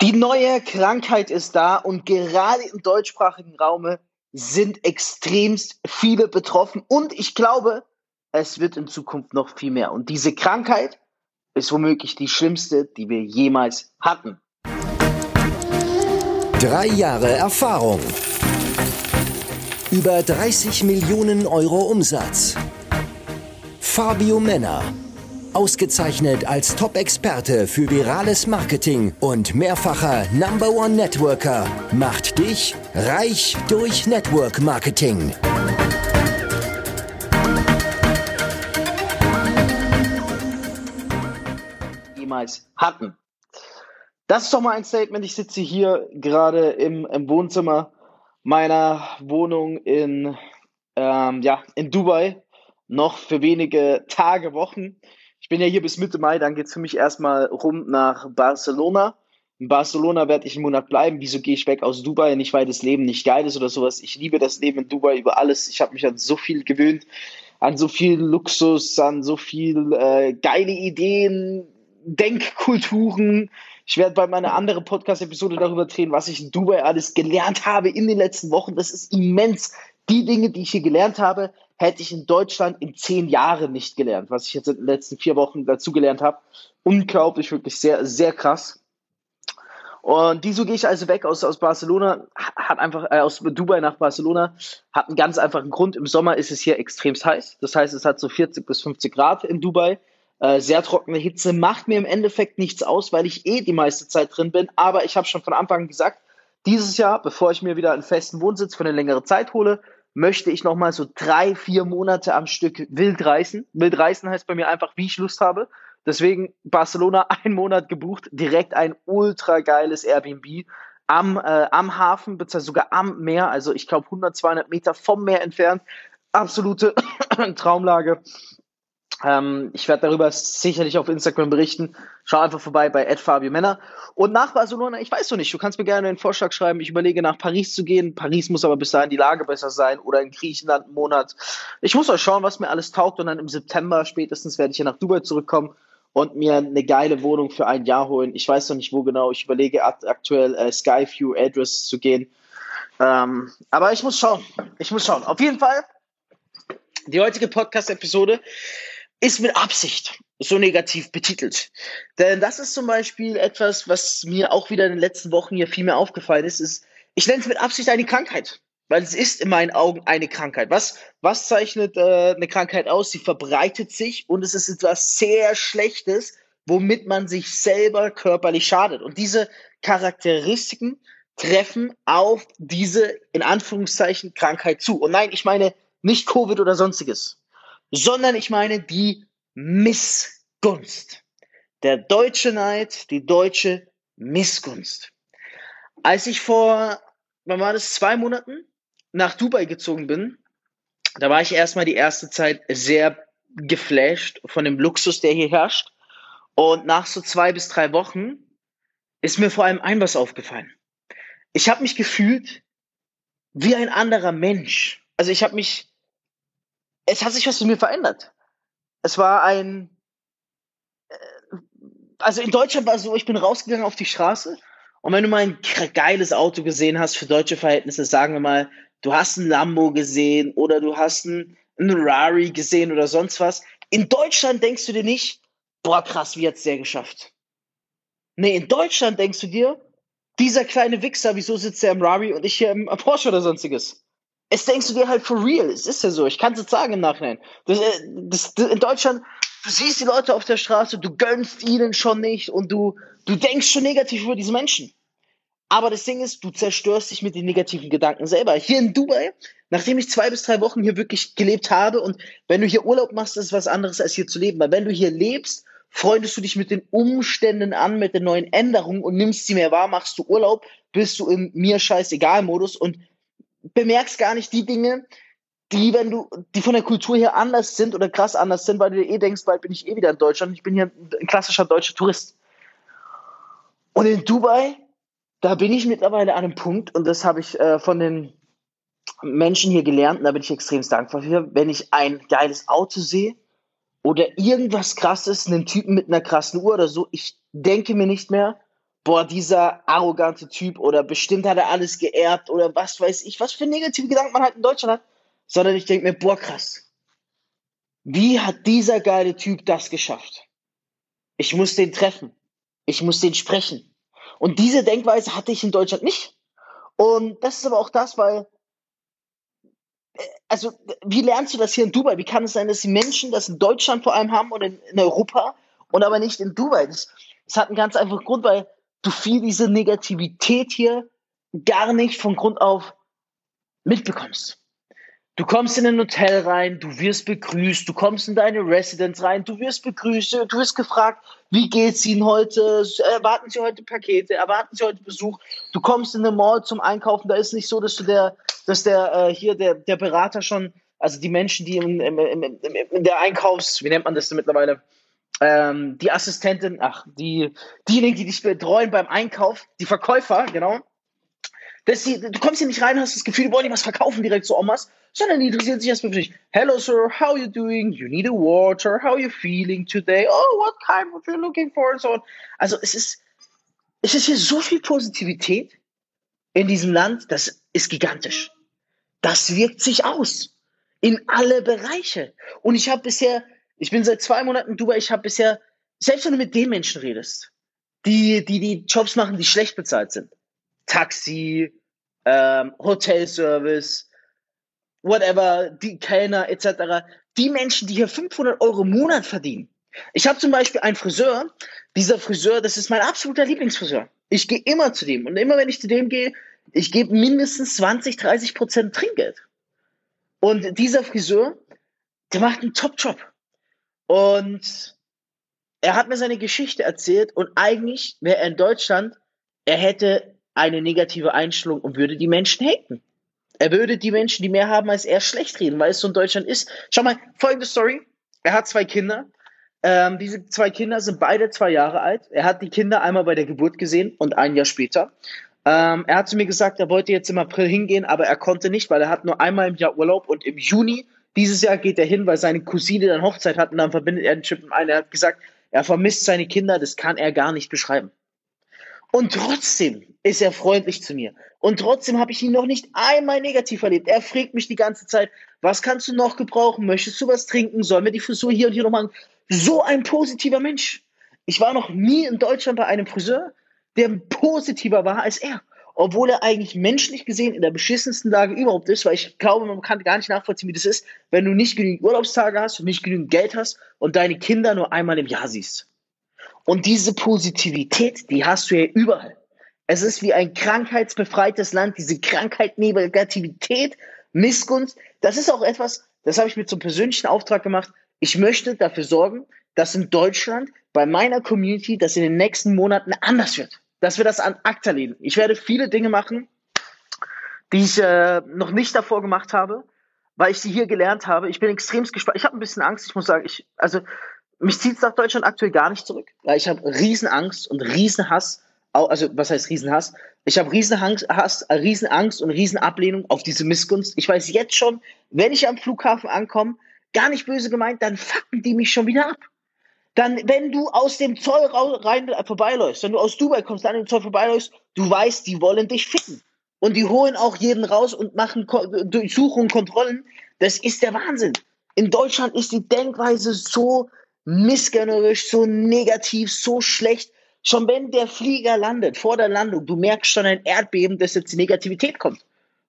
Die neue Krankheit ist da und gerade im deutschsprachigen Raum sind extremst viele betroffen und ich glaube, es wird in Zukunft noch viel mehr. Und diese Krankheit ist womöglich die schlimmste, die wir jemals hatten. Drei Jahre Erfahrung. Über 30 Millionen Euro Umsatz. Fabio Männer. Ausgezeichnet als Top-Experte für virales Marketing und mehrfacher Number One Networker macht dich reich durch Network Marketing. Jemals hatten. Das ist doch mal ein Statement. Ich sitze hier gerade im, im Wohnzimmer meiner Wohnung in, ähm, ja, in Dubai. Noch für wenige Tage, Wochen. Ich bin ja hier bis Mitte Mai, dann geht es für mich erstmal rum nach Barcelona. In Barcelona werde ich einen Monat bleiben. Wieso gehe ich weg aus Dubai? Nicht, weil das Leben nicht geil ist oder sowas. Ich liebe das Leben in Dubai über alles. Ich habe mich an so viel gewöhnt, an so viel Luxus, an so viel äh, geile Ideen, Denkkulturen. Ich werde bei meiner anderen Podcast-Episode darüber drehen, was ich in Dubai alles gelernt habe in den letzten Wochen. Das ist immens. Die Dinge, die ich hier gelernt habe, hätte ich in Deutschland in zehn Jahren nicht gelernt, was ich jetzt in den letzten vier Wochen dazu gelernt habe. Unglaublich, wirklich sehr, sehr krass. Und wieso gehe ich also weg aus, aus Barcelona? Hat einfach, äh, aus Dubai nach Barcelona, hat einen ganz einfachen Grund. Im Sommer ist es hier extremst heiß. Das heißt, es hat so 40 bis 50 Grad in Dubai. Äh, sehr trockene Hitze macht mir im Endeffekt nichts aus, weil ich eh die meiste Zeit drin bin. Aber ich habe schon von Anfang an gesagt, dieses Jahr, bevor ich mir wieder einen festen Wohnsitz für eine längere Zeit hole, möchte ich nochmal so drei, vier Monate am Stück wild reisen. Wild reisen heißt bei mir einfach, wie ich Lust habe. Deswegen Barcelona einen Monat gebucht, direkt ein ultra geiles Airbnb am, äh, am Hafen, beziehungsweise sogar am Meer, also ich glaube 100, 200 Meter vom Meer entfernt. Absolute Traumlage. Ähm, ich werde darüber sicherlich auf Instagram berichten. Schau einfach vorbei bei Fabio Männer. Und nach Barcelona, ich weiß noch nicht, du kannst mir gerne einen Vorschlag schreiben. Ich überlege nach Paris zu gehen. Paris muss aber bis dahin die Lage besser sein oder in Griechenland einen Monat. Ich muss euch schauen, was mir alles taugt und dann im September spätestens werde ich hier nach Dubai zurückkommen und mir eine geile Wohnung für ein Jahr holen. Ich weiß noch nicht, wo genau. Ich überlege aktuell äh, Skyview Address zu gehen. Ähm, aber ich muss schauen. Ich muss schauen. Auf jeden Fall, die heutige Podcast-Episode ist mit Absicht so negativ betitelt. Denn das ist zum Beispiel etwas, was mir auch wieder in den letzten Wochen hier viel mehr aufgefallen ist, ist, ich nenne es mit Absicht eine Krankheit. Weil es ist in meinen Augen eine Krankheit. Was, was zeichnet äh, eine Krankheit aus? Sie verbreitet sich und es ist etwas sehr Schlechtes, womit man sich selber körperlich schadet. Und diese Charakteristiken treffen auf diese, in Anführungszeichen, Krankheit zu. Und nein, ich meine nicht Covid oder sonstiges sondern ich meine die Missgunst. Der deutsche Neid, die deutsche Missgunst. Als ich vor, wann war das, zwei Monaten nach Dubai gezogen bin, da war ich erstmal die erste Zeit sehr geflasht von dem Luxus, der hier herrscht. Und nach so zwei bis drei Wochen ist mir vor allem ein was aufgefallen. Ich habe mich gefühlt wie ein anderer Mensch. Also ich habe mich es hat sich was in mir verändert. Es war ein, äh, also in Deutschland war es so, ich bin rausgegangen auf die Straße und wenn du mal ein geiles Auto gesehen hast für deutsche Verhältnisse, sagen wir mal, du hast ein Lambo gesehen oder du hast ein, Rari gesehen oder sonst was. In Deutschland denkst du dir nicht, boah krass, wie hat's der geschafft? Nee, in Deutschland denkst du dir, dieser kleine Wichser, wieso sitzt der im Rari und ich hier im Porsche oder sonstiges? Es denkst du dir halt for real. Es ist ja so. Ich kann es jetzt sagen im Nachhinein. Das, äh, das, das, in Deutschland, du siehst die Leute auf der Straße, du gönnst ihnen schon nicht und du, du denkst schon negativ über diese Menschen. Aber das Ding ist, du zerstörst dich mit den negativen Gedanken selber. Hier in Dubai, nachdem ich zwei bis drei Wochen hier wirklich gelebt habe und wenn du hier Urlaub machst, ist was anderes als hier zu leben. Weil wenn du hier lebst, freundest du dich mit den Umständen an, mit den neuen Änderungen und nimmst sie mehr wahr, machst du Urlaub, bist du im mir scheißegal Modus und bemerkst gar nicht die Dinge, die, wenn du, die von der Kultur her anders sind oder krass anders sind, weil du dir eh denkst, bald bin ich eh wieder in Deutschland. Ich bin hier ein klassischer deutscher Tourist. Und in Dubai, da bin ich mittlerweile an einem Punkt, und das habe ich äh, von den Menschen hier gelernt, und da bin ich extrem dankbar für, wenn ich ein geiles Auto sehe oder irgendwas krasses, einen Typen mit einer krassen Uhr oder so, ich denke mir nicht mehr, boah, dieser arrogante Typ oder bestimmt hat er alles geerbt oder was weiß ich, was für negative Gedanken man halt in Deutschland hat, sondern ich denke mir, boah, krass. Wie hat dieser geile Typ das geschafft? Ich muss den treffen. Ich muss den sprechen. Und diese Denkweise hatte ich in Deutschland nicht. Und das ist aber auch das, weil, äh, also, wie lernst du das hier in Dubai? Wie kann es sein, dass die Menschen das in Deutschland vor allem haben und in, in Europa und aber nicht in Dubai? Das, das hat einen ganz einfachen Grund, weil du viel diese Negativität hier gar nicht von Grund auf mitbekommst. Du kommst in ein Hotel rein, du wirst begrüßt, du kommst in deine Residence rein, du wirst begrüßt, du wirst gefragt, wie geht's Ihnen heute? Erwarten Sie heute Pakete? Erwarten Sie heute Besuch? Du kommst in eine Mall zum Einkaufen, da ist nicht so, dass du der, dass der äh, hier der, der Berater schon, also die Menschen, die im, im, im, in der Einkaufs, wie nennt man das denn mittlerweile? Ähm, die Assistentin, ach, die, diejenigen, die dich betreuen beim Einkauf, die Verkäufer, genau, dass sie, du kommst hier nicht rein, hast das Gefühl, die wollen dir was verkaufen direkt so Omas, sondern die interessieren sich erstmal für dich. Hello, sir, how are you doing? You need a water? How are you feeling today? Oh, what kind of you looking for? So. Also es ist, es ist hier so viel Positivität in diesem Land, das ist gigantisch. Das wirkt sich aus in alle Bereiche. Und ich habe bisher, ich bin seit zwei Monaten in Dubai, ich habe bisher, selbst wenn du mit den Menschen redest, die, die die Jobs machen, die schlecht bezahlt sind, Taxi, ähm, Hotelservice, whatever, die Kellner etc., die Menschen, die hier 500 Euro im Monat verdienen. Ich habe zum Beispiel einen Friseur, dieser Friseur, das ist mein absoluter Lieblingsfriseur. Ich gehe immer zu dem und immer wenn ich zu dem gehe, ich gebe mindestens 20, 30 Prozent Trinkgeld. Und dieser Friseur, der macht einen Top-Job. Und er hat mir seine Geschichte erzählt und eigentlich wäre er in Deutschland, er hätte eine negative Einstellung und würde die Menschen haten. Er würde die Menschen, die mehr haben als er, schlecht reden, weil es so in Deutschland ist. Schau mal, folgende Story. Er hat zwei Kinder. Ähm, diese zwei Kinder sind beide zwei Jahre alt. Er hat die Kinder einmal bei der Geburt gesehen und ein Jahr später. Ähm, er hat zu mir gesagt, er wollte jetzt im April hingehen, aber er konnte nicht, weil er hat nur einmal im Jahr Urlaub und im Juni dieses Jahr geht er hin, weil seine Cousine dann Hochzeit hat und dann verbindet er den Chip mit einem. Er hat gesagt, er vermisst seine Kinder, das kann er gar nicht beschreiben. Und trotzdem ist er freundlich zu mir. Und trotzdem habe ich ihn noch nicht einmal negativ erlebt. Er fragt mich die ganze Zeit, was kannst du noch gebrauchen? Möchtest du was trinken? Sollen wir die Frisur hier und hier noch machen? So ein positiver Mensch. Ich war noch nie in Deutschland bei einem Friseur, der positiver war als er. Obwohl er eigentlich menschlich gesehen in der beschissensten Lage überhaupt ist, weil ich glaube, man kann gar nicht nachvollziehen, wie das ist, wenn du nicht genügend Urlaubstage hast und nicht genügend Geld hast und deine Kinder nur einmal im Jahr siehst. Und diese Positivität, die hast du ja überall. Es ist wie ein krankheitsbefreites Land, diese Krankheit, Negativität, Missgunst. Das ist auch etwas, das habe ich mir zum persönlichen Auftrag gemacht. Ich möchte dafür sorgen, dass in Deutschland bei meiner Community das in den nächsten Monaten anders wird. Dass wir das an ACTA lehnen. Ich werde viele Dinge machen, die ich äh, noch nicht davor gemacht habe, weil ich sie hier gelernt habe. Ich bin extremst gespannt. Ich habe ein bisschen Angst. Ich muss sagen, ich, also mich zieht es nach Deutschland aktuell gar nicht zurück, weil ich habe Riesenangst und Riesenhass, also was heißt Riesenhass? Ich habe Riesenhass, Riesenangst und Riesenablehnung auf diese Missgunst. Ich weiß jetzt schon, wenn ich am Flughafen ankomme, gar nicht böse gemeint, dann fucken die mich schon wieder ab. Dann, wenn du aus dem Zoll rein äh, vorbeiläufst, wenn du aus Dubai kommst, dann im Zoll vorbeiläufst, du weißt, die wollen dich ficken. Und die holen auch jeden raus und machen Durchsuchungen, Kontrollen. Das ist der Wahnsinn. In Deutschland ist die Denkweise so missgönnerisch, so negativ, so schlecht. Schon wenn der Flieger landet, vor der Landung, du merkst schon ein Erdbeben, dass jetzt die Negativität kommt.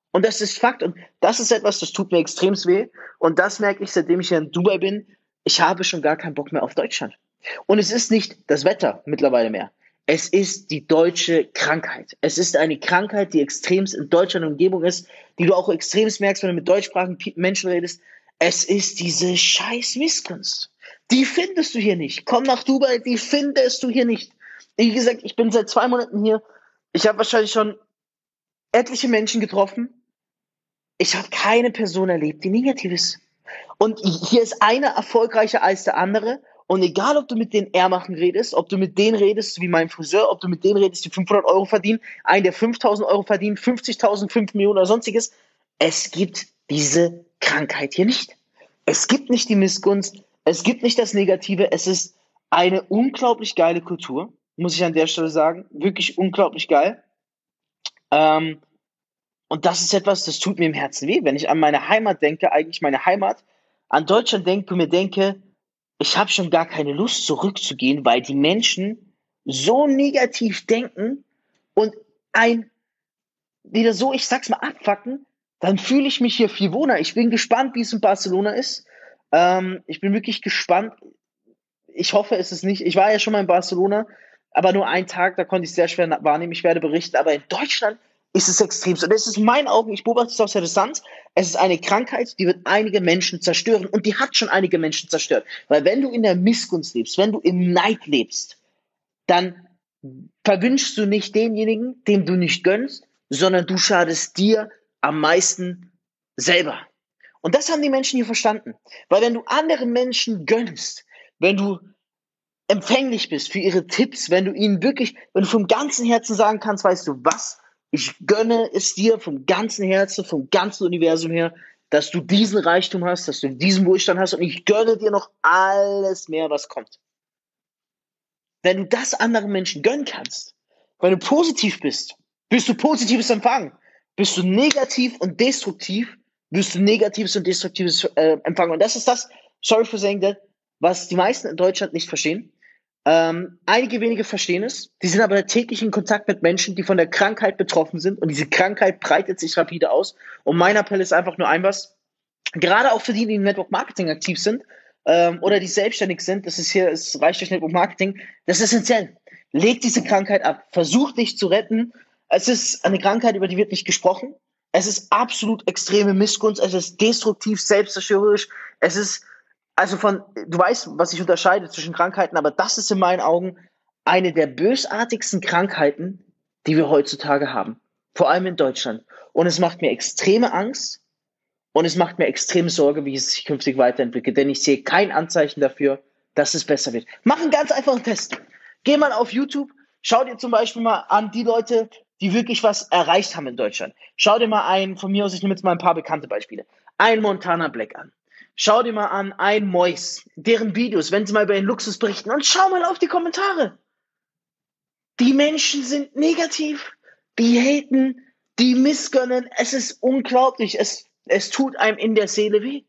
Und das ist Fakt. Und das ist etwas, das tut mir extrem weh. Und das merke ich, seitdem ich hier in Dubai bin. Ich habe schon gar keinen Bock mehr auf Deutschland. Und es ist nicht das Wetter mittlerweile mehr. Es ist die deutsche Krankheit. Es ist eine Krankheit, die extremst in Deutschland Umgebung ist, die du auch extremst merkst, wenn du mit deutschsprachigen Menschen redest. Es ist diese scheiß Missgunst. Die findest du hier nicht. Komm nach Dubai, die findest du hier nicht. Wie gesagt, ich bin seit zwei Monaten hier. Ich habe wahrscheinlich schon etliche Menschen getroffen. Ich habe keine Person erlebt, die negativ ist. Und hier ist einer erfolgreicher als der andere. Und egal, ob du mit den Ehrmachen redest, ob du mit denen redest, wie mein Friseur, ob du mit denen redest, die 500 Euro verdienen, einen, der 5000 Euro verdient, 50.000, 5 Millionen oder sonstiges, es gibt diese Krankheit hier nicht. Es gibt nicht die Missgunst, es gibt nicht das Negative, es ist eine unglaublich geile Kultur muss ich an der Stelle sagen. Wirklich unglaublich geil. Ähm, und das ist etwas, das tut mir im Herzen weh, wenn ich an meine Heimat denke, eigentlich meine Heimat, an Deutschland denke und mir denke, ich habe schon gar keine Lust zurückzugehen, weil die Menschen so negativ denken und ein wieder so, ich sag's mal, abfacken, dann fühle ich mich hier viel wohner. Ich bin gespannt, wie es in Barcelona ist. Ähm, ich bin wirklich gespannt. Ich hoffe, es ist nicht. Ich war ja schon mal in Barcelona, aber nur einen Tag, da konnte ich sehr schwer wahrnehmen. Ich werde berichten, aber in Deutschland ist es extrem. Und das ist in meinen Augen, ich beobachte es aus der Distanz, es ist eine Krankheit, die wird einige Menschen zerstören und die hat schon einige Menschen zerstört. Weil wenn du in der Missgunst lebst, wenn du im Neid lebst, dann verwünschst du nicht denjenigen, dem du nicht gönnst, sondern du schadest dir am meisten selber. Und das haben die Menschen hier verstanden. Weil wenn du anderen Menschen gönnst, wenn du empfänglich bist für ihre Tipps, wenn du ihnen wirklich, wenn du vom ganzen Herzen sagen kannst, weißt du was, ich gönne es dir vom ganzen Herzen, vom ganzen Universum her, dass du diesen Reichtum hast, dass du diesen Wohlstand hast und ich gönne dir noch alles mehr, was kommt. Wenn du das anderen Menschen gönnen kannst, weil du positiv bist, wirst du positives empfangen. Bist du negativ und destruktiv, wirst du negatives und destruktives äh, empfangen. Und das ist das, sorry for saying that, was die meisten in Deutschland nicht verstehen. Ähm, einige wenige verstehen es. Die sind aber täglich in Kontakt mit Menschen, die von der Krankheit betroffen sind. Und diese Krankheit breitet sich rapide aus. Und mein Appell ist einfach nur ein was. Gerade auch für die, die im Network Marketing aktiv sind ähm, oder die selbstständig sind, das ist hier, es reicht durch Network Marketing, das ist essentiell. Leg diese Krankheit ab. Versuch dich zu retten. Es ist eine Krankheit, über die wird nicht gesprochen. Es ist absolut extreme Missgunst. Es ist destruktiv, selbstzerstörerisch. Es ist also von, du weißt, was ich unterscheide zwischen Krankheiten, aber das ist in meinen Augen eine der bösartigsten Krankheiten, die wir heutzutage haben. Vor allem in Deutschland. Und es macht mir extreme Angst und es macht mir extreme Sorge, wie es sich künftig weiterentwickelt, denn ich sehe kein Anzeichen dafür, dass es besser wird. Mach einen ganz einfachen Test. Geh mal auf YouTube, schau dir zum Beispiel mal an die Leute, die wirklich was erreicht haben in Deutschland. Schau dir mal einen, von mir aus, ich nehme jetzt mal ein paar bekannte Beispiele. Ein Montana Black an. Schau dir mal an ein Mois, deren Videos, wenn sie mal über den Luxus berichten und schau mal auf die Kommentare. Die Menschen sind negativ, die haten, die missgönnen. Es ist unglaublich. Es, es tut einem in der Seele weh.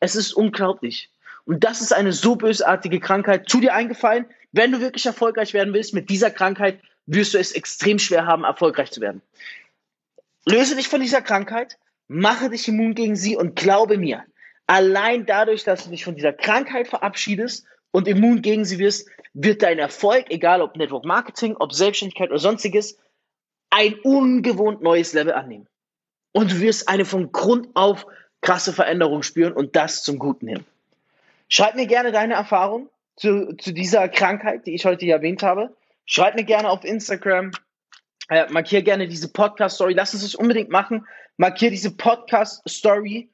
Es ist unglaublich. Und das ist eine so bösartige Krankheit. Zu dir eingefallen, wenn du wirklich erfolgreich werden willst mit dieser Krankheit, wirst du es extrem schwer haben, erfolgreich zu werden. Löse dich von dieser Krankheit, mache dich immun gegen sie und glaube mir, Allein dadurch, dass du dich von dieser Krankheit verabschiedest und immun gegen sie wirst, wird dein Erfolg, egal ob Network Marketing, ob Selbstständigkeit oder sonstiges, ein ungewohnt neues Level annehmen. Und du wirst eine von Grund auf krasse Veränderung spüren und das zum Guten hin. Schreib mir gerne deine Erfahrung zu, zu dieser Krankheit, die ich heute hier erwähnt habe. Schreib mir gerne auf Instagram. Äh, markier gerne diese Podcast-Story. Lass uns das unbedingt machen. Markier diese Podcast-Story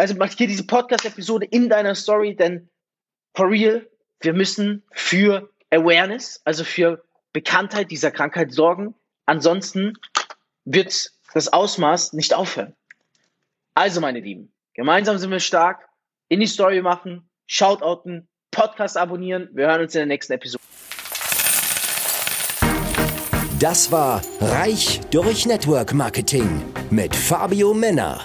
also markier diese Podcast-Episode in deiner Story, denn for real, wir müssen für Awareness, also für Bekanntheit dieser Krankheit sorgen. Ansonsten wird das Ausmaß nicht aufhören. Also, meine Lieben, gemeinsam sind wir stark. In die Story machen, Shoutouten, Podcast abonnieren. Wir hören uns in der nächsten Episode. Das war Reich durch Network Marketing mit Fabio Männer.